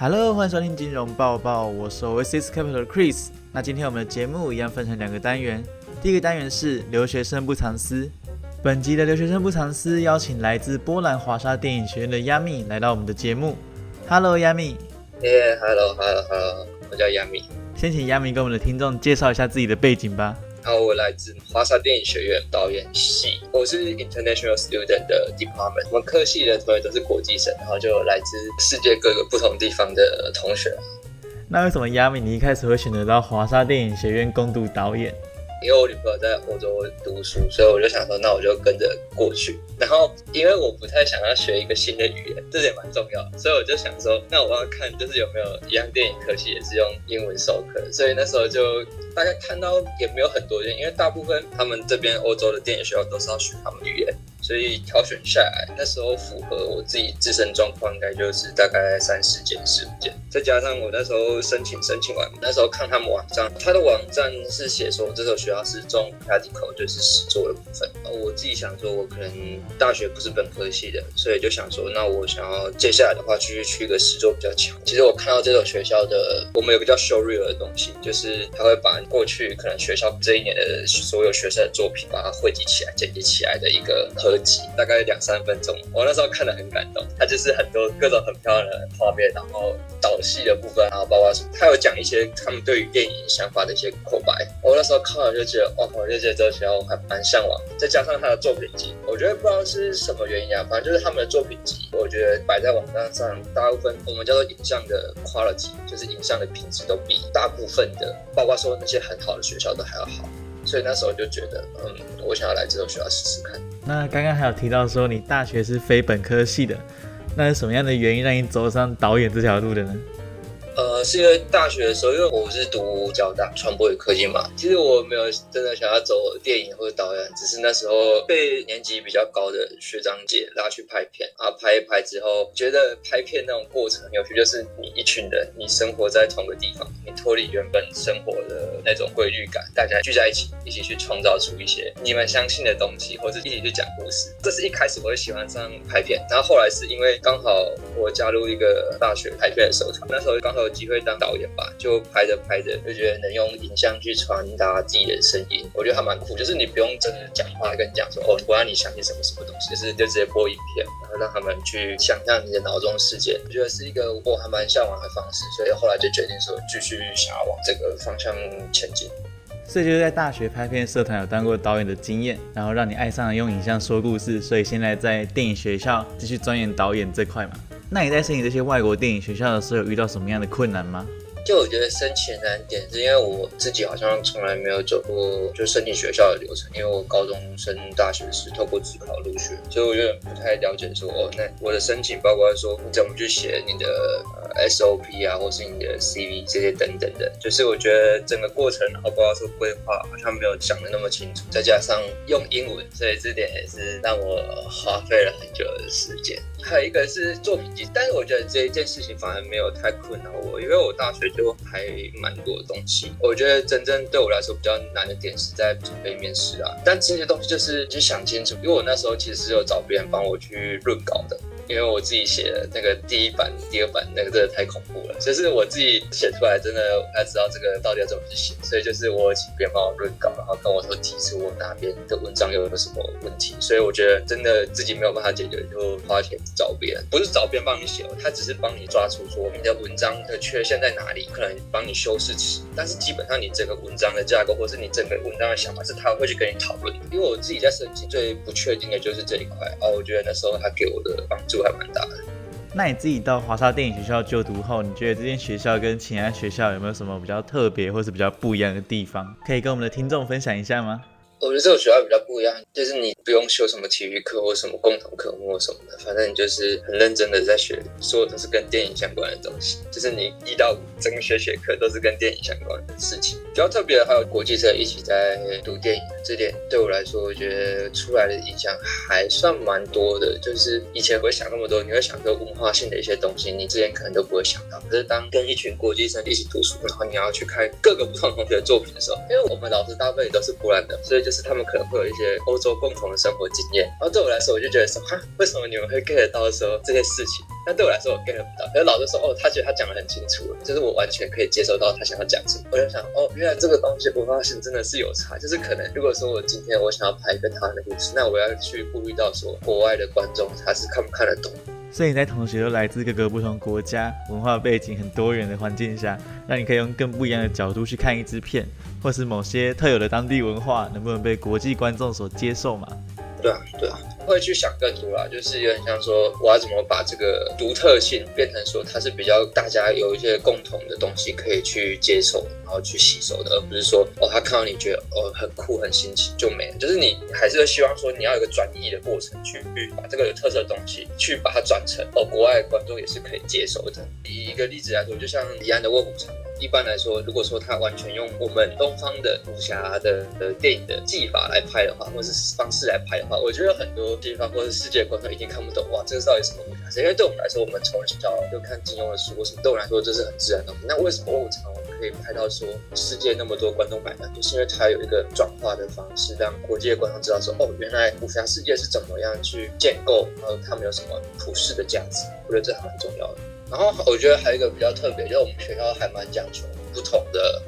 Hello，欢迎收听金融报报，我是 Oasis Capital 的 Chris。那今天我们的节目一样分成两个单元，第一个单元是留学生不藏私。本集的留学生不藏私邀请来自波兰华沙电影学院的 Yami 来到我们的节目。Hello，Yami。耶，Hello，Hello，Hello，我叫 Yami。先请 Yami 跟我们的听众介绍一下自己的背景吧。那，我来自华沙电影学院导演系，我是 International Student 的 Department。我们科系的同学都是国际生，然后就来自世界各个不同地方的同学。那为什么 Yami 你一开始会选择到华沙电影学院攻读导演？因为我女朋友在欧洲读书，所以我就想说，那我就跟着过去。然后，因为我不太想要学一个新的语言，这点蛮重要，所以我就想说，那我要看就是有没有一样电影可惜也是用英文授课。所以那时候就大概看到也没有很多人，因为大部分他们这边欧洲的电影学校都是要学他们语言。所以挑选下来，那时候符合我自己自身状况，应该就是大概三四件、四五件。再加上我那时候申请申请完，那时候看他们网站，他的网站是写说这所学校是中 practical，就是实作的部分。我自己想说，我可能大学不是本科系的，所以就想说，那我想要接下来的话，继续去一个实作比较强。其实我看到这所学校的，我们有个叫 show reel 的东西，就是他会把过去可能学校这一年的所有学生的作品，把它汇集起来、剪辑起来的一个合。大概两三分钟，我那时候看的很感动。他就是很多各种很漂亮的画面，然后导戏的部分，然后包括他有讲一些他们对于电影想法的一些口白。我那时候看了就觉得，哇，我就觉得这学校我还蛮向往。再加上他的作品集，我觉得不知道是什么原因啊，反正就是他们的作品集，我觉得摆在网站上，大部分我们叫做影像的 quality，就是影像的品质都比大部分的，包括说那些很好的学校都还要好。所以那时候就觉得，嗯，我想要来这所学校试试看。那刚刚还有提到说你大学是非本科系的，那是什么样的原因让你走上导演这条路的呢？是因为大学的时候，因为我是读交大传播与科技嘛，其实我没有真的想要走电影或者导演，只是那时候被年级比较高的学长姐拉去拍片啊，拍一拍之后，觉得拍片那种过程有趣，就是你一群人，你生活在同个地方，你脱离原本生活的那种规律感，大家聚在一起，一起去创造出一些你们相信的东西，或者一起去讲故事。这是一开始我会喜欢上拍片，然后后来是因为刚好我加入一个大学拍片的社团，那时候刚好有。机会当导演吧，就拍着拍着就觉得能用影像去传达自己的声音，我觉得还蛮酷。就是你不用真的讲话跟你讲说哦，我让你相信什么什么东西，就是就直接播影片，然后让他们去想象你的脑中世界。我觉得是一个我还蛮向往的方式，所以后来就决定说继续想要往这个方向前进。所以就是在大学拍片社团有当过导演的经验，然后让你爱上了用影像说故事，所以现在在电影学校继续钻研导演这块嘛。那你在申请这些外国电影学校的时候，有遇到什么样的困难吗？就我觉得申请难点是因为我自己好像从来没有走过就申请学校的流程，因为我高中升大学是透过自考入学，所以我有点不太了解说哦，那我的申请包括说你怎么去写你的 SOP 啊，或是你的 CV 这些等等的，就是我觉得整个过程，包括说规划好像没有讲的那么清楚，再加上用英文，所以这点也是让我花费了很久的时间。还有一个是作品集，但是我觉得这一件事情反而没有太困扰我，因为我大学就还蛮多东西。我觉得真正对我来说比较难的点是在准备面试啊，但这些东西就是就想清楚，因为我那时候其实是有找别人帮我去润稿的。因为我自己写的那个第一版、第二版那个真的太恐怖了，就是我自己写出来真的不太知道这个到底要怎么去写，所以就是我请别人帮我润稿，然后跟我说提出我哪边的文章有什么问题，所以我觉得真的自己没有办法解决，就花钱找别人，不是找别人帮你写，他只是帮你抓出说你的文章的缺陷在哪里，可能帮你修饰词，但是基本上你整个文章的架构或是你整个文章的想法是他会去跟你讨论，因为我自己在设计最不确定的就是这一块哦，我觉得那时候他给我的帮助。还蛮大的。那你自己到华沙电影学校就读后，你觉得这间学校跟其他学校有没有什么比较特别或是比较不一样的地方？可以跟我们的听众分享一下吗？我觉得这个学校比较不一样，就是你不用修什么体育课或什么共同科目什么的，反正你就是很认真的在学，所有都是跟电影相关的东西。就是你一到整个学学科都是跟电影相关的事情。比较特别的还有国际生一起在读电影，这点对我来说，我觉得出来的影响还算蛮多的。就是以前会想那么多，你会想说文化性的一些东西，你之前可能都不会想到。可是当跟一群国际生一起读书，然后你要去看各个不同同学的作品的时候，因为我们老师大部分也都是波兰的，所以。就是他们可能会有一些欧洲共同的生活经验。然后对我来说，我就觉得说，哈，为什么你们会 get 到说这些事情？但对我来说，我 get 不到。可是老师说，哦，他觉得他讲的很清楚，就是我完全可以接收到他想要讲什么。我就想，哦，原来这个东西我发现真的是有差。就是可能如果说我今天我想要拍一个他的故事，那我要去顾虑到说国外的观众他是看不看得懂。所以你在同学都来自各个不同国家、文化背景很多元的环境下，那你可以用更不一样的角度去看一支片，或是某些特有的当地文化能不能被国际观众所接受嘛？对啊，对啊。会去想更多啦，就是有点像说，我要怎么把这个独特性变成说，它是比较大家有一些共同的东西可以去接受，然后去吸收的，而不是说，哦，他看到你觉得哦很酷很新奇就没了。就是你还是希望说，你要有个转移的过程，去去把这个有特色的东西，去把它转成哦国外观众也是可以接受的。以一个例子来说，就像李安的卧虎藏龙。一般来说，如果说他完全用我们东方的武侠的的电影的技法来拍的话，或者是方式来拍的话，我觉得很多地方或者世界观众一定看不懂。哇，这个到底什么武侠？因为对我们来说，我们从小就看金庸的书，什么对我来说这是很自然的。那为什么卧虎藏龙可以拍到说世界那么多观众买单？就是因为它有一个转化的方式，让国际的观众知道说，哦，原来武侠世界是怎么样去建构，然后他们有什么普世的价值。我觉得这还蛮重要的。然后我觉得还有一个比较特别，就是我们学校还蛮讲求不同的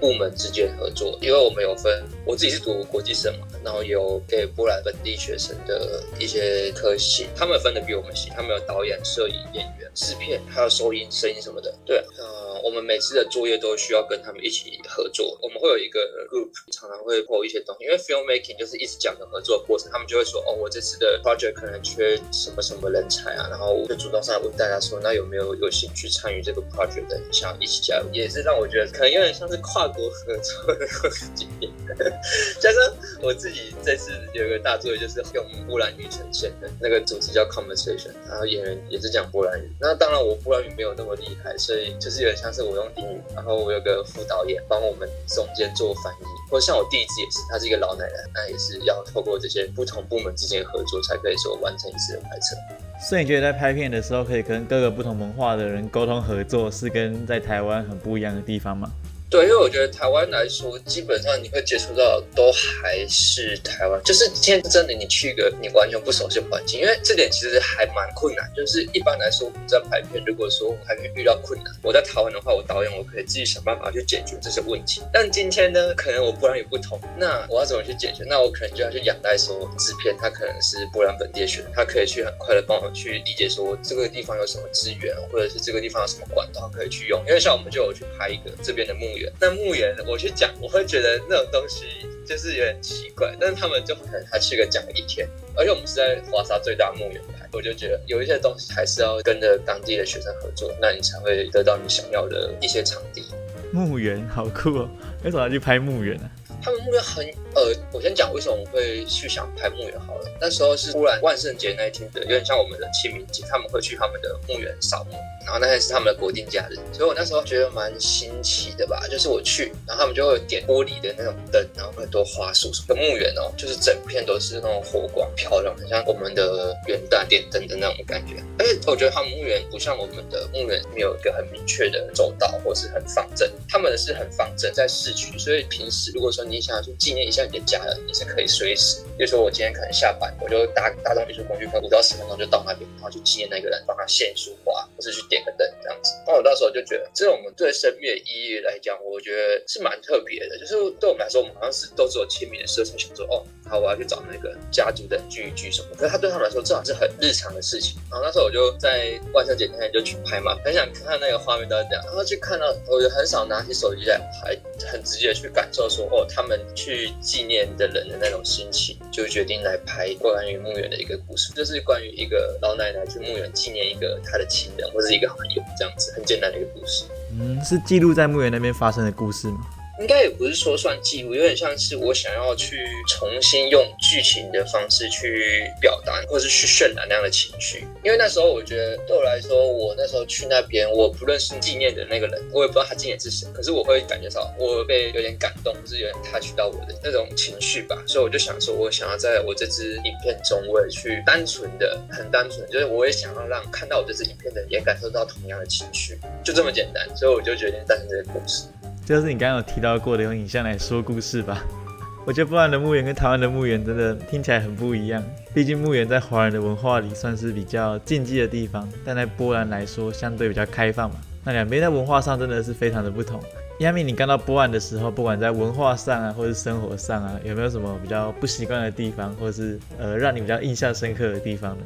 部门之间合作，因为我们有分，我自己是读国际生嘛，然后有给波兰本地学生的一些科系，他们分的比我们细，他们有导演、摄影、演员、制片，还有收音、声音什么的。对，呃，我们每次的作业都需要跟他们一起合作，我们会有一个 group，常常会播一些东西，因为 film making 就是一直讲的合作过程，他们就会说，哦，我这次的 project 可能缺什么什么人才啊，然后我就主动上来问大家说，那有没有有兴趣参与这个 project 的，想一起加入，也是让我觉得可能有点像是跨国合作的经验。加上我自己这次有一个大作业，就是用波兰语呈现的，那个主题叫 conversation，然后演员也是讲波兰语。那当然我波兰语没有那么厉害，所以就是有点像是我用英语，然后我有个副导演帮我们中间做翻译。或者像我弟子也是，他是一个老奶奶，那也是要透过这些不同部门之间合作，才可以说完成一次的拍摄。所以你觉得在拍片的时候，可以跟各个不同文化的人沟通合作，是跟在台湾很不一样的地方吗？对，因为我觉得台湾来说，基本上你会接触到都还是台湾。就是今天真的你去一个你完全不熟悉环境，因为这点其实还蛮困难。就是一般来说我们在拍片，如果说我还没遇到困难，我在台湾的话，我导演我可以自己想办法去解决这些问题。但今天呢，可能我波兰语不同，那我要怎么去解决？那我可能就要去仰赖说制片，他可能是波兰本地的学生，他可以去很快的帮我去理解说这个地方有什么资源，或者是这个地方有什么管道可以去用。因为像我们就有去拍一个这边的墓园。那墓园，我去讲，我会觉得那种东西就是有点奇怪，但是他们就可能他去个讲一天，而且我们是在华沙最大墓园拍，我就觉得有一些东西还是要跟着当地的学生合作，那你才会得到你想要的一些场地。墓园好酷哦，为什么要去拍墓园呢？他们墓园很呃，我先讲为什么我会去想拍墓园好了。那时候是突然万圣节那一天的，有点像我们的清明节，他们会去他们的墓园扫墓，然后那天是他们的国定假日，所以我那时候觉得蛮新奇的吧。就是我去，然后他们就会点玻璃的那种灯，然后很多花束什么的。墓园哦，就是整片都是那种火光漂亮，很像我们的元旦点灯的那种感觉。而且我觉得他们墓园不像我们的墓园，没有一个很明确的走道或是很方正，他们的是很方正，在市区，所以平时如果说你你想要去纪念一下你的家人，你是可以随时，比如说我今天可能下班。我就搭大众运输工具，可能五到十分钟就到那边，然后去纪念那个人，帮他献束花，或是去点个灯这样子。那我到时候就觉得，这种我们对生命的意义来讲，我觉得是蛮特别的。就是对我们来说，我们好像是都只有亲密的时候才想说，哦，好，我要去找那个家族的聚一聚什么。可是他对他们来说，这好像是很日常的事情。然后那时候我就在万圣节那天就去拍嘛，很想看看那个画面都是这样。然后去看到，我就很少拿起手机来拍，很直接的去感受说，哦，他他们去纪念的人的那种心情，就决定来拍。关于墓园的一个故事，就是关于一个老奶奶去墓园纪念一个她的亲人或者是一个朋友这样子，很简单的一个故事。嗯，是记录在墓园那边发生的故事吗？应该也不是说算记录，有点像是我想要去重新用剧情的方式去表达，或者是去渲染那样的情绪。因为那时候我觉得对我来说，我那时候去那边，我不认识纪念的那个人，我也不知道他纪念是谁，可是我会感觉到我被有点感动，就是有点 touch 到我的那种情绪吧。所以我就想说，我想要在我这支影片中，我也去单纯的、很单纯，就是我也想要让看到我这支影片的人也感受到同样的情绪，就这么简单。所以我就决定诞生这个故事。就是你刚刚有提到过的，用影像来说故事吧。我觉得波兰的墓园跟台湾的墓园真的听起来很不一样。毕竟墓园在华人的文化里算是比较禁忌的地方，但在波兰来说相对比较开放嘛。那两边在文化上真的是非常的不同。亚米，你刚到波兰的时候，不管在文化上啊，或是生活上啊，有没有什么比较不习惯的地方，或者是呃让你比较印象深刻的地方呢？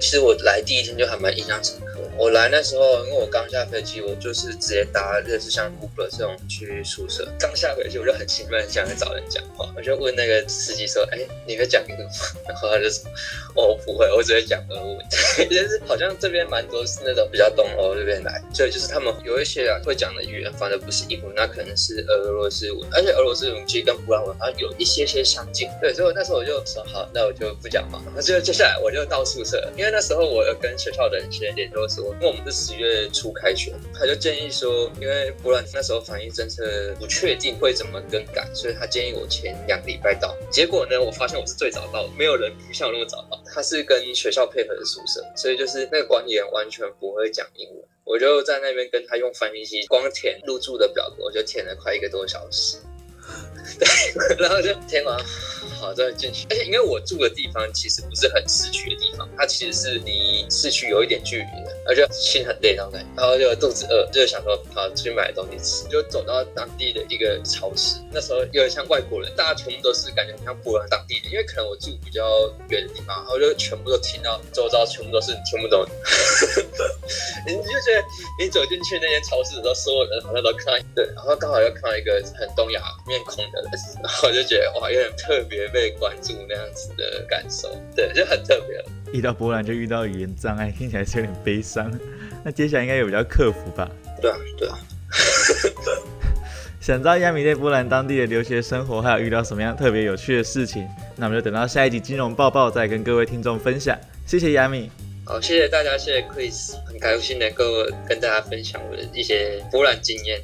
其实我来第一天就还蛮印象深刻。我来那时候，因为我刚下飞机，我就是直接搭类似像 Uber 这种去宿舍。刚下飞机我就很兴奋，想去找人讲话。我就问那个司机说：“哎，你会讲英文吗？” 然后他就说：“我不会，我只会讲俄文。”就是好像这边蛮多是那种比较东欧这边来，所以就是他们有一些啊会讲的语言，反正不是英文，那可能是俄罗斯文。而且俄罗斯文其实跟波兰文好像有一些些相近。对，所以那时候我就说：“好，那我就不讲嘛。”然后就接下来我就到宿舍，因为那时候我有跟学校的人先联络说，因为我们是十月初开学，他就建议说，因为波兰那时候防疫政策不确定会怎么更改，所以他建议我前两个礼拜到。结果呢，我发现我是最早到，没有人不像我那么早到。他是跟学校配合的宿舍，所以就是那个管理员完全不会讲英文，我就在那边跟他用翻译机光填入住的表格，我就填了快一个多小时。对，然后就填完。好，再进去。而且因为我住的地方其实不是很市区的地方，它其实是离市区有一点距离的，而且心很累那种感觉。然后就肚子饿，就想说好出去买东西吃，就走到当地的一个超市。那时候有点像外国人，大家全部都是感觉像波兰当地的，因为可能我住比较远的地方，然后就全部都听到周遭全部都是听不懂。你就觉得你走进去那间超市的时候，所有人好像都看到对，然后刚好又看到一个很东亚面孔的人，然后就觉得哇，有点特别。被关注那样子的感受，对，就很特别。一到波兰就遇到语言障碍，听起来是有点悲伤。那接下来应该有比较克服吧？对啊，对啊。想知道亚米在波兰当地的留学生活，还有遇到什么样特别有趣的事情？那我们就等到下一集金融报报再跟各位听众分享。谢谢亚米。好，谢谢大家，谢谢 Chris，很开心能够跟大家分享我的一些波兰经验。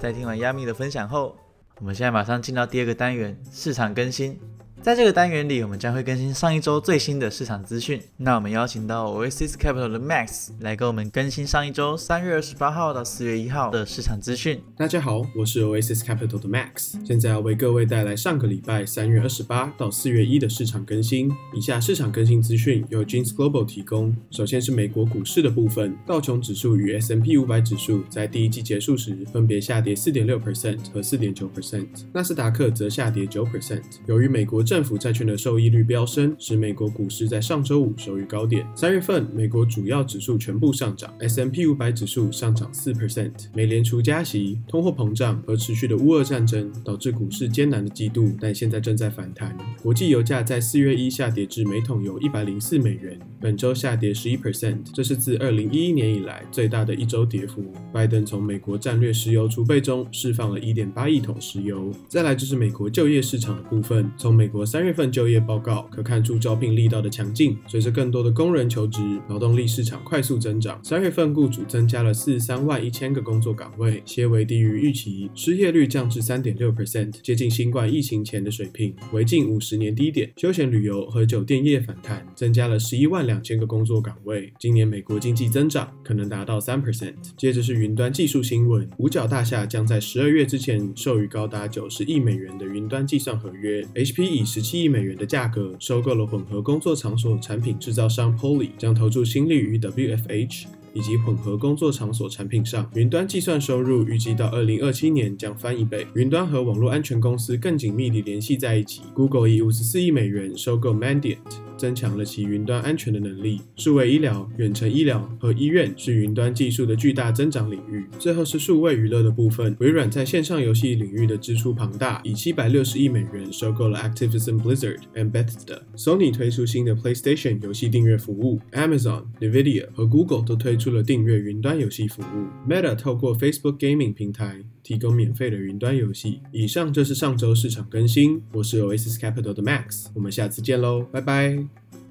在听完亚米的分享后。我们现在马上进到第二个单元，市场更新。在这个单元里，我们将会更新上一周最新的市场资讯。那我们邀请到 Oasis Capital 的 Max 来跟我们更新上一周三月二十八号到四月一号的市场资讯。大家好，我是 Oasis Capital 的 Max，现在要为各位带来上个礼拜三月二十八到四月一的市场更新。以下市场更新资讯由 Jeans Global 提供。首先是美国股市的部分，道琼指数与 S&P 五百指数在第一季结束时分别下跌四点六 percent 和四点九 percent，纳斯达克则下跌九 percent。由于美国政府债券的收益率飙升，使美国股市在上周五收于高点。三月份，美国主要指数全部上涨，S M P 五百指数上涨四 percent。美联储加息、通货膨胀和持续的乌俄战争导致股市艰难的季度，但现在正在反弹。国际油价在四月一下跌至每桶油一百零四美元，本周下跌十一 percent，这是自二零一一年以来最大的一周跌幅。拜登从美国战略石油储备中释放了一点八亿桶石油。再来就是美国就业市场的部分，从美国三月。份就业报告可看出招聘力道的强劲，随着更多的工人求职，劳动力市场快速增长。三月份雇主增加了四十三万一千个工作岗位，些微低于预期，失业率降至三点六 percent，接近新冠疫情前的水平，为近五十年低点。休闲旅游和酒店业反弹，增加了十一万两千个工作岗位。今年美国经济增长可能达到三 percent。接着是云端技术新闻，五角大厦将在十二月之前授予高达九十亿美元的云端计算合约。HP 以十七亿。美元的价格收购了混合工作场所产品制造商 Poly，将投注心力于 WFH 以及混合工作场所产品上。云端计算收入预计到二零二七年将翻一倍。云端和网络安全公司更紧密地联系在一起。Google 以五十四亿美元收购 Mandiant。增强了其云端安全的能力。数位医疗、远程医疗和医院是云端技术的巨大增长领域。最后是数位娱乐的部分。微软在线上游戏领域的支出庞大，以七百六十亿美元收购了 Activision Blizzard and Bethesda。Sony 推出新的 PlayStation 游戏订阅服务。Amazon、Nvidia 和 Google 都推出了订阅云端游戏服务。Meta 透过 Facebook Gaming 平台提供免费的云端游戏。以上就是上周市场更新。我是 Oasis Capital 的 Max，我们下次见喽，拜拜。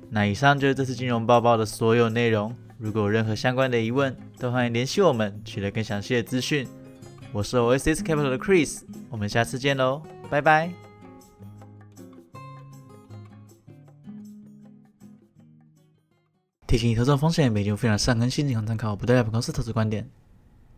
那以上就是这次金融报报的所有内容。如果有任何相关的疑问，都欢迎联系我们，取得更详细的资讯。我是 Oasis Capital 的 Chris，我们下次见喽，拜拜。提醒：投资风险，每节目非常善更新，仅供参考，不代表本公司投资观点。